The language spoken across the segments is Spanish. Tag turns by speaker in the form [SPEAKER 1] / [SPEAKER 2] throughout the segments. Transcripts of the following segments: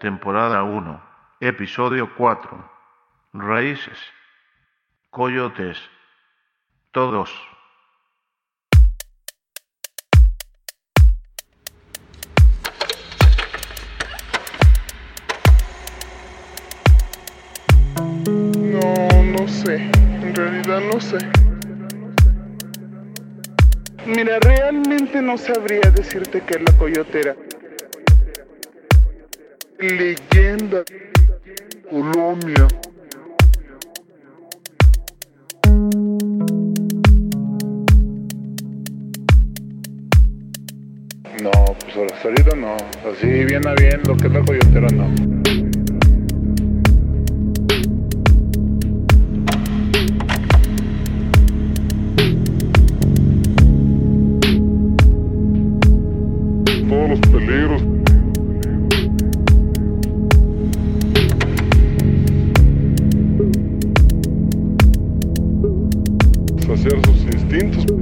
[SPEAKER 1] temporada 1, episodio 4. Raíces. Coyotes. Todos.
[SPEAKER 2] No, no sé. En realidad no sé. Mira, realmente no sabría decirte qué es la coyotera. Leyenda. Colombia. No, pues ahorita no. Así bien a bien lo que es la coyotera no. obedeceres os instintos.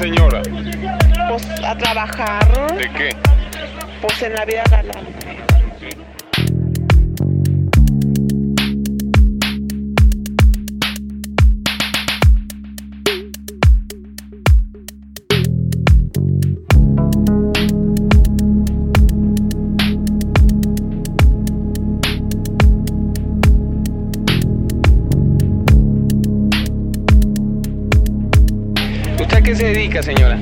[SPEAKER 2] Señora?
[SPEAKER 3] Pues a trabajar,
[SPEAKER 2] ¿De qué?
[SPEAKER 3] pues en la vida galante.
[SPEAKER 4] Se dedica, señora?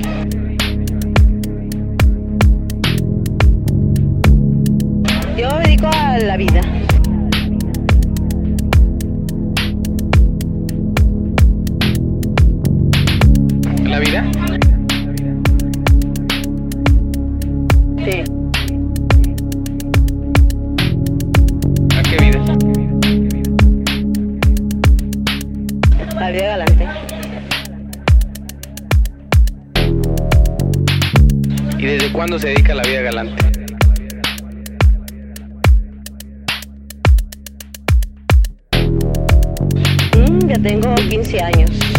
[SPEAKER 3] Yo me dedico a la vida.
[SPEAKER 4] ¿La vida? Cuándo se dedica a la vida galante?
[SPEAKER 3] Mm, ya tengo 15 años.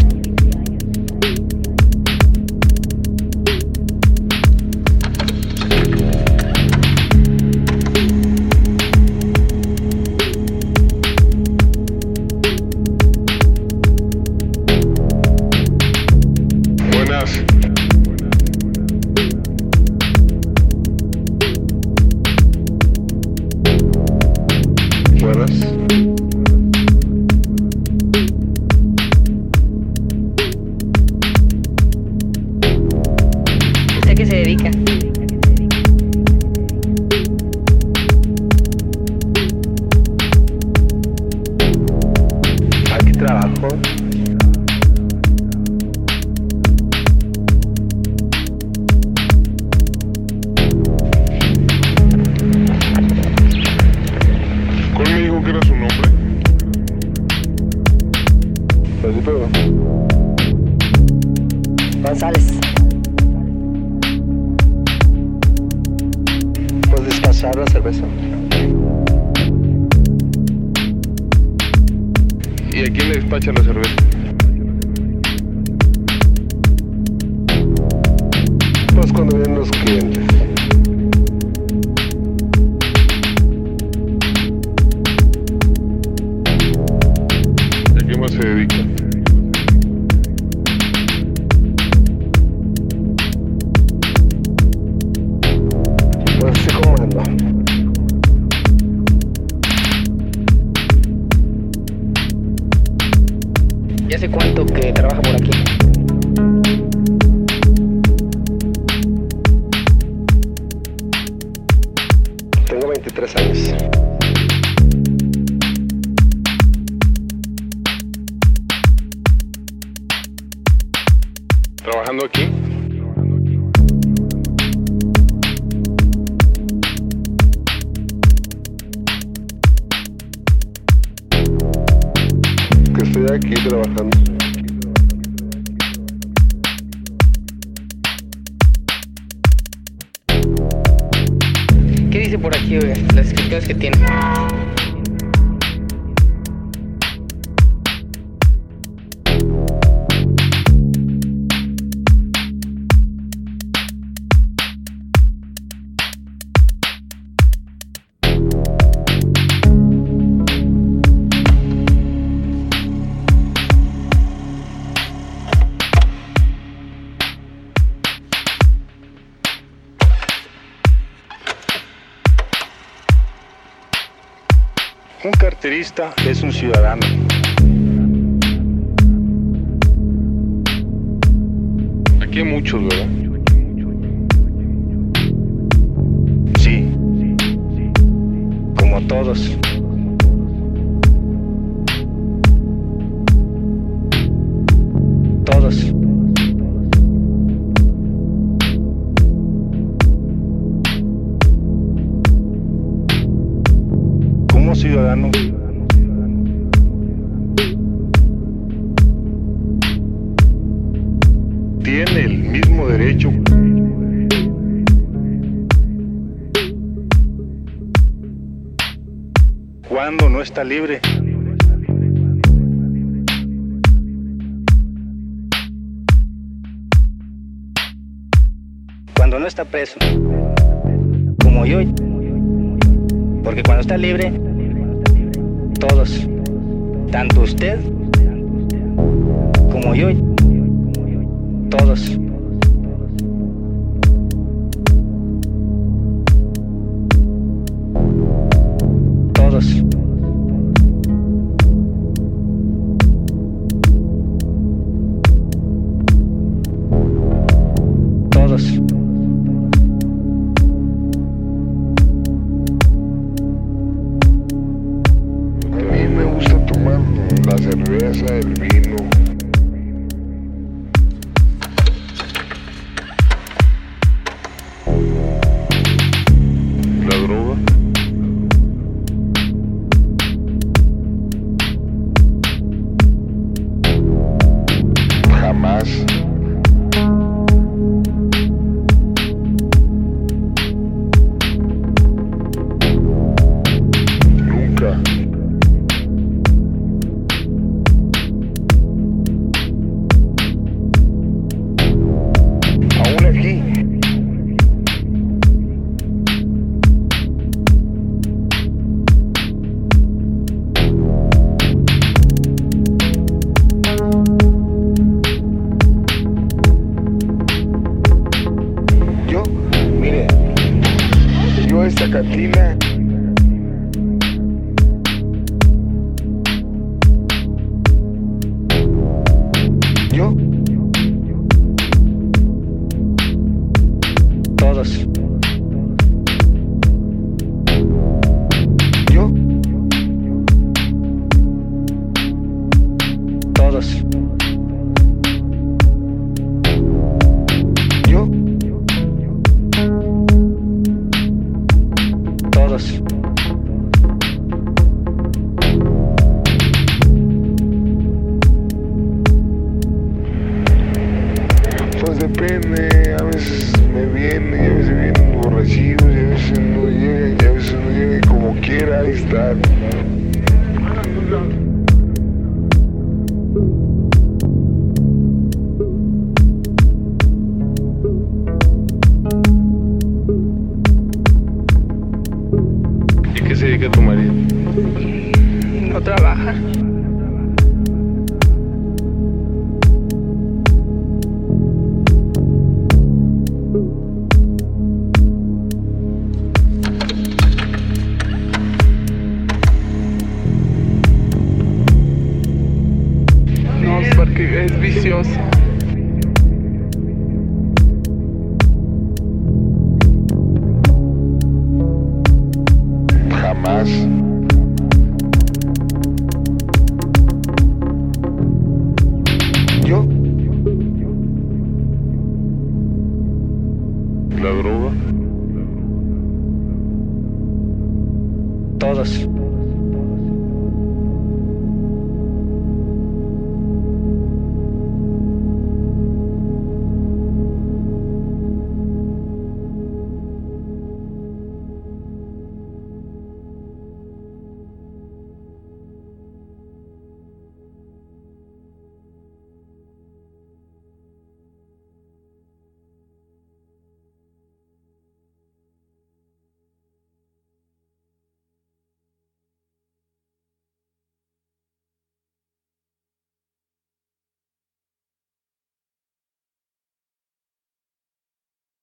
[SPEAKER 3] ¿Usted
[SPEAKER 2] despacha la cerveza? Cuando vienen los clientes. trabajando aquí.
[SPEAKER 5] Que estoy aquí trabajando.
[SPEAKER 4] ¿Qué dice por aquí, oiga? Las escrituras que tiene.
[SPEAKER 2] Es un ciudadano. Aquí hay muchos, ¿verdad?
[SPEAKER 6] Sí, como todos. Todos. Ciudadano. Cuando no está libre. Cuando no está preso. Como yo. Porque cuando está libre, todos, tanto usted como yo,
[SPEAKER 5] cerveza,
[SPEAKER 4] trabaja. todos.